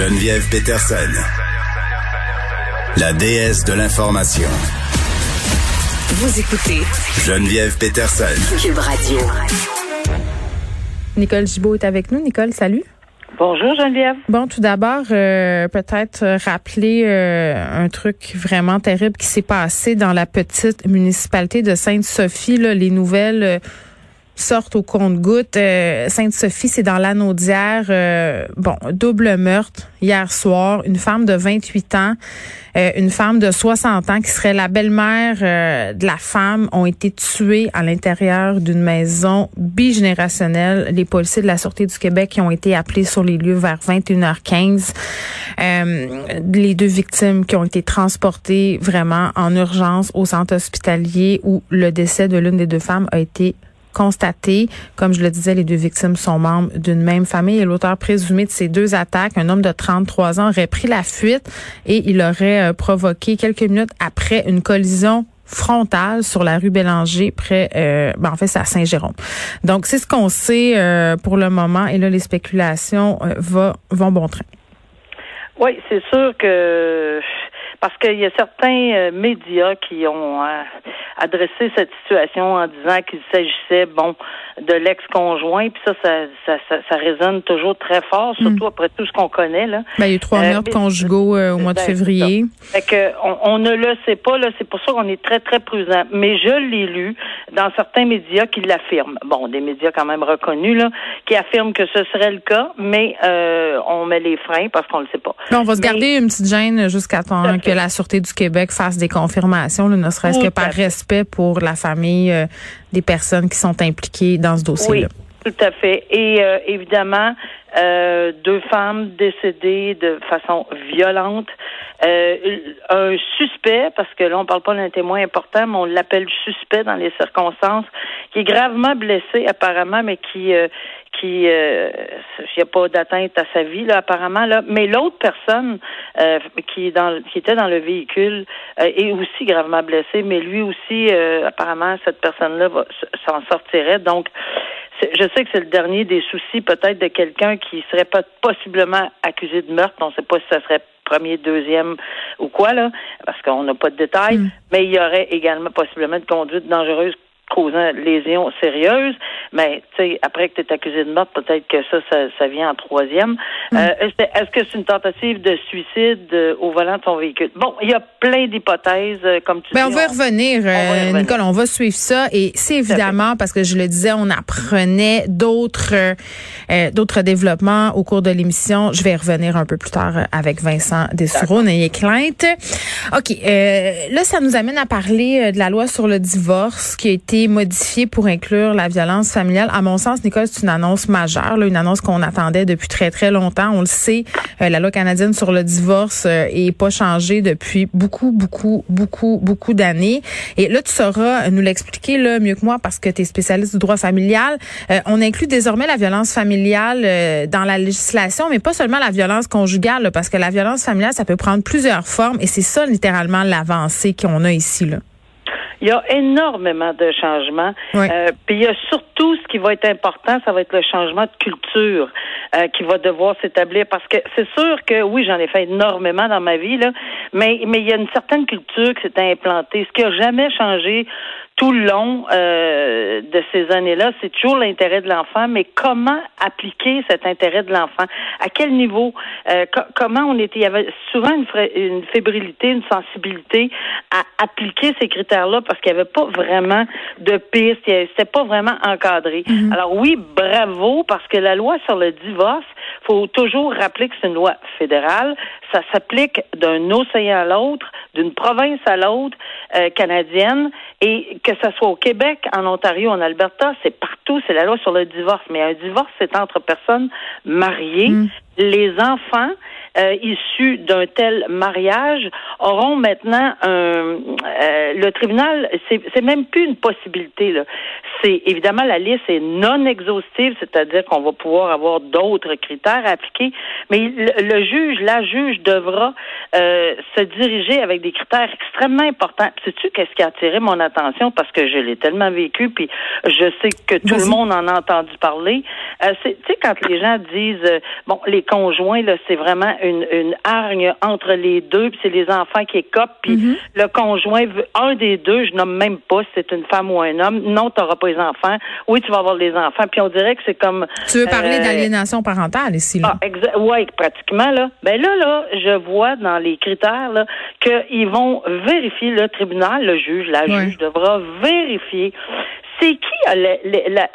Geneviève Peterson, la déesse de l'information. Vous écoutez Geneviève Peterson. Cube Radio. Nicole Gibault est avec nous. Nicole, salut. Bonjour Geneviève. Bon, tout d'abord, euh, peut-être rappeler euh, un truc vraiment terrible qui s'est passé dans la petite municipalité de Sainte-Sophie. Là, les nouvelles euh, sortent au compte-gouttes. Sainte-Sophie, c'est dans l'anneau d'hier. bon, double meurtre hier soir. Une femme de 28 ans, une femme de 60 ans qui serait la belle-mère de la femme ont été tuées à l'intérieur d'une maison bigénérationnelle. Les policiers de la Sûreté du Québec qui ont été appelés sur les lieux vers 21h15. les deux victimes qui ont été transportées vraiment en urgence au centre hospitalier où le décès de l'une des deux femmes a été constaté. Comme je le disais, les deux victimes sont membres d'une même famille et l'auteur présumé de ces deux attaques, un homme de 33 ans, aurait pris la fuite et il aurait provoqué quelques minutes après une collision frontale sur la rue Bélanger, près, euh, ben en fait, c'est à Saint-Jérôme. Donc, c'est ce qu'on sait euh, pour le moment. Et là, les spéculations euh, vont bon train. Oui, c'est sûr que parce qu'il y a certains médias qui ont adressé cette situation en disant qu'il s'agissait, bon, de l'ex-conjoint, puis ça ça, ça, ça, résonne toujours très fort, surtout après tout ce qu'on connaît. Là. Ben, il y a eu trois meurtres conjugaux au mois de février. Fait que on, on, ne le sait pas, là, c'est pour ça qu'on est très, très prudent. Mais je l'ai lu dans certains médias qui l'affirment. Bon, des médias quand même reconnus, là, qui affirment que ce serait le cas, mais euh, on met les freins parce qu'on le sait pas. on va se garder une petite gêne jusqu'à temps que la Sûreté du Québec fasse des confirmations, là, ne serait-ce que par respect pour la famille euh, des personnes qui sont impliquées dans ce dossier-là. Oui, tout à fait. Et euh, évidemment, euh, deux femmes décédées de façon violente. Euh, un suspect, parce que là, on parle pas d'un témoin important, mais on l'appelle suspect dans les circonstances, qui est gravement blessé apparemment, mais qui euh, qui euh, il n'y a pas d'atteinte à sa vie là apparemment là mais l'autre personne euh, qui est dans qui était dans le véhicule est aussi gravement blessé mais lui aussi apparemment cette personne là s'en sortirait donc je sais que c'est le dernier des soucis peut-être de quelqu'un qui serait pas possiblement accusé de meurtre. On ne sait pas si ça serait premier, deuxième ou quoi, là, parce qu'on n'a pas de détails, mm. mais il y aurait également possiblement de conduite dangereuse causant lésions sérieuses, mais tu sais, après que tu es accusé de meurtre, peut-être que ça, ça, vient en troisième. Mm. Euh, est-ce que c'est une tentative de suicide euh, au volant de son véhicule? Bon, il y a plein d'hypothèses, euh, comme tu ben, dis. On va, revenir, Nicole, on va suivre ça. Et c'est évidemment, parce que je le disais, on apprenait d'autres d'autres développements au cours de l'émission. Je vais revenir un peu plus tard avec Vincent Dessoureau, n'ayez crainte. OK, là, ça nous amène à parler de la loi sur le divorce qui a été modifié pour inclure la violence À mon sens, Nicole, c'est une annonce majeure, là, une annonce qu'on attendait depuis très, très longtemps. On le sait, euh, la loi canadienne sur le divorce euh, est pas changée depuis beaucoup, beaucoup, beaucoup, beaucoup d'années. Et là, tu sauras nous l'expliquer là, mieux que moi parce que tu es spécialiste du droit familial. Euh, on inclut désormais la violence familiale dans la législation, mais pas seulement la violence conjugale, parce que la violence familiale, ça peut prendre plusieurs formes et c'est ça littéralement l'avancée qu'on a ici. Là. Il y a énormément de changements. Euh, puis il y a surtout ce qui va être important, ça va être le changement de culture euh, qui va devoir s'établir. Parce que c'est sûr que oui, j'en ai fait énormément dans ma vie, là, mais mais il y a une certaine culture qui s'est implantée. Ce qui a jamais changé tout le long euh, de ces années-là, c'est toujours l'intérêt de l'enfant, mais comment appliquer cet intérêt de l'enfant? À quel niveau? Euh, comment on était? Il y avait souvent une, une fébrilité, une sensibilité à appliquer ces critères-là parce qu'il n'y avait pas vraiment de piste, c'était pas vraiment encadré. Mm-hmm. Alors oui, bravo, parce que la loi sur le divorce, faut toujours rappeler que c'est une loi fédérale. Ça s'applique d'un océan à l'autre, d'une province à l'autre euh, canadienne, et que ce soit au Québec, en Ontario, en Alberta, c'est partout. C'est la loi sur le divorce. Mais un divorce, c'est entre personnes mariées. Mm. Les enfants euh, issus d'un tel mariage auront maintenant un euh, le tribunal c'est même plus une possibilité là. C'est évidemment la liste est non exhaustive, c'est-à-dire qu'on va pouvoir avoir d'autres critères à appliquer, mais le, le juge, la juge devra euh, se diriger avec des critères extrêmement importants. Sais-tu qu'est-ce qui a attiré mon attention? Parce que je l'ai tellement vécu puis je sais que tout le monde en a entendu parler. Euh, c'est tu sais quand les gens disent euh, bon les conjoints là c'est vraiment une, une hargne entre les deux puis c'est les enfants qui écopent puis Mm-hmm. le conjoint veut un des deux je nomme même pas si c'est une femme ou un homme non tu n'auras pas les enfants oui tu vas avoir les enfants puis on dirait que c'est comme Tu veux parler euh, d'aliénation parentale ici, là? ah, ouais, pratiquement là. Ben là, là, je vois dans les critères qu'ils vont vérifier le tribunal, le juge, la Ouais. juge devra vérifier c'est qui a la-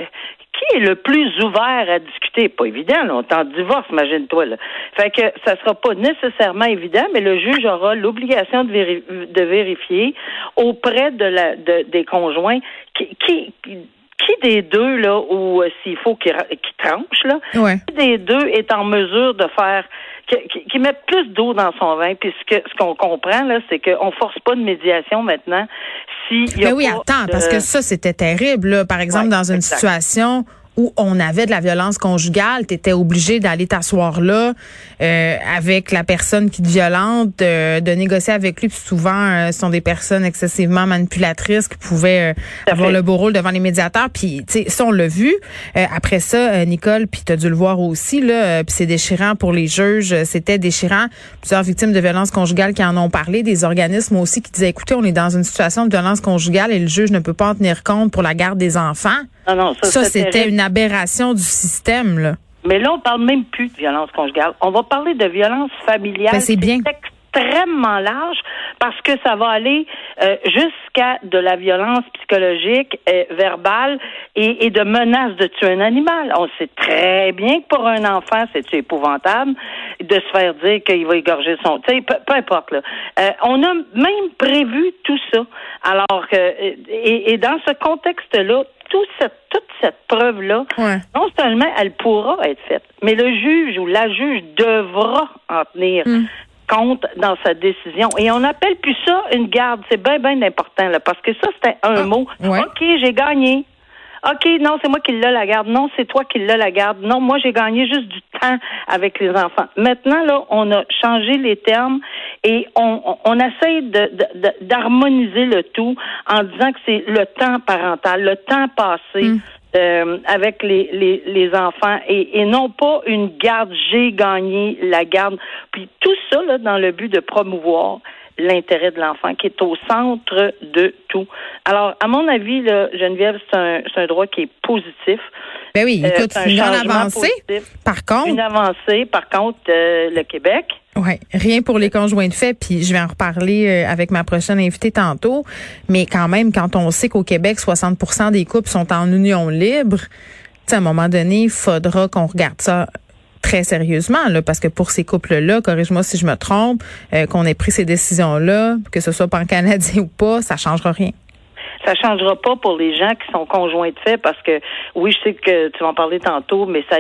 qui est le plus ouvert à discuter? Pas évident, là, on est en divorce, imagine-toi. Là. Fait que ça sera pas nécessairement évident, mais le juge aura l'obligation de, véri- de vérifier auprès de la de- des conjoints qui, qui, qui des deux, là, ou euh, s'il faut qu'il ra- qu'il tranche, là, Ouais. qui des deux est en mesure de faire qui, qui, met plus d'eau dans son vin. Puis ce que ce qu'on comprend là, c'est qu'on force pas de médiation maintenant. Si y a Mais oui, pas attends, de- parce que ça, c'était terrible. Là. Par exemple, Ouais, dans une exact. situation où on avait de la violence conjugale, tu étais obligé d'aller t'asseoir là euh, avec la personne qui te violente, de, de négocier avec lui. Puis souvent, euh, ce sont des personnes excessivement manipulatrices qui pouvaient euh, avoir le beau rôle devant les médiateurs. Puis, tu sais, ça, on l'a vu. Euh, après ça, euh, Nicole, puis tu as dû le voir aussi, là, euh, puis c'est déchirant pour les juges. euh, C'était déchirant. Plusieurs victimes de violences conjugales qui en ont parlé, des organismes aussi qui disaient, écoutez, on est dans une situation de violence conjugale et le juge ne peut pas en tenir compte pour la garde des enfants. Non, non, ça, Ça, c'était une aberration du système, là. Mais là, on parle même plus de violence conjugale. On va parler de violence familiale. Ben, c'est bien. extrêmement large parce que ça va aller euh, jusqu'à de la violence psychologique, euh, verbale et, et de menaces de tuer un animal. On sait très bien que pour un enfant, c'est épouvantable de se faire dire qu'il va égorger son... Tu sais, peu, peu importe. Là. Euh, on a même prévu tout ça. Alors que... Et, et dans ce contexte-là, tout cette, toute cette preuve-là, Ouais. non seulement elle pourra être faite, mais le juge ou la juge devra en tenir Hmm. compte dans sa décision. Et on n'appelle plus ça une garde. C'est bien, bien important, là, parce que ça, c'était un Ah, mot. ouais. OK, j'ai gagné. OK, non, c'est moi qui l'ai la garde. Non, c'est toi qui l'as la garde. Non, moi, j'ai gagné juste du temps avec les enfants. Maintenant, là, on a changé les termes et on, on, on essaye de, de- d'harmoniser le tout en disant que c'est le temps parental, le temps passé. euh, avec les, les, les enfants et, et non pas une garde, j'ai gagné la garde. Puis tout ça là, dans le but de promouvoir l'intérêt de l'enfant qui est au centre de tout. Alors, à mon avis, là, Geneviève, c'est un, c'est un droit qui est positif. Ben oui, Euh, écoute, c'est un c'est une avancée. positif. Par contre, Une avancée, par contre, euh, le Québec, Ouais, rien pour les conjoints de fait, puis je vais en reparler euh, avec ma prochaine invitée tantôt. Mais quand même, quand on sait qu'au Québec, 60% des couples sont en union libre, à un moment donné, il faudra qu'on regarde ça très sérieusement, là, parce que pour ces couples-là, corrige-moi si je me trompe, euh, qu'on ait pris ces décisions-là, que ce soit pan-canadien ou pas, ça changera rien. Ça changera pas pour les gens qui sont conjoints de fait parce que oui, je sais que tu vas en parler tantôt, mais ça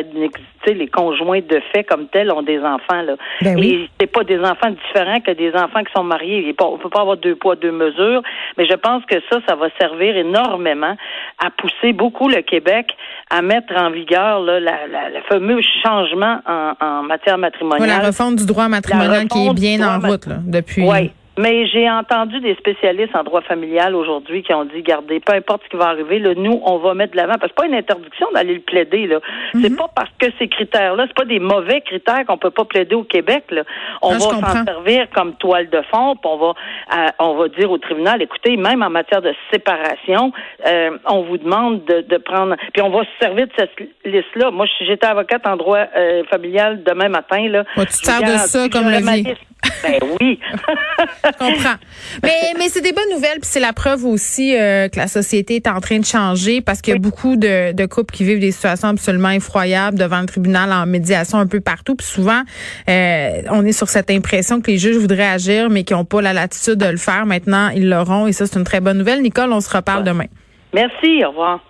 sais, les conjoints de fait comme tels ont des enfants là. Ben oui. Et c'est pas des enfants différents que des enfants qui sont mariés. On peut pas avoir deux poids deux mesures, mais je pense que ça, ça va servir énormément à pousser beaucoup le Québec à mettre en vigueur là, la, la- le fameux changement en, en matière matrimoniale. la refonte du droit matrimonial qui est bien en route là, depuis. Oui. Mais j'ai entendu des spécialistes en droit familial aujourd'hui qui ont dit, gardez, peu importe ce qui va arriver, là, nous, on va mettre de l'avant. Parce que c'est pas une interdiction d'aller le plaider, là. Mhm. C'est pas parce que ces critères-là, c'est pas des mauvais critères qu'on peut pas plaider au Québec, là. On Non, va s'en servir comme toile de fond, puis on va, euh, on va dire au tribunal, écoutez, même en matière de séparation, euh, on vous demande de, de prendre, puis on va se servir de cette liste-là. Moi, j'étais avocate en droit euh, familial demain matin, là. Ouais, tu te de ça comme liste. Ben oui. Je comprends. Mais, mais c'est des bonnes nouvelles, puis c'est la preuve aussi euh, que la société est en train de changer parce qu'il y a beaucoup de, de couples qui vivent des situations absolument effroyables devant le tribunal en médiation un peu partout. Puis souvent, euh, on est sur cette impression que les juges voudraient agir, mais qui n'ont pas la latitude de le faire. Maintenant, ils l'auront et ça, c'est une très bonne nouvelle. Nicole, on se reparle demain. Merci, au revoir.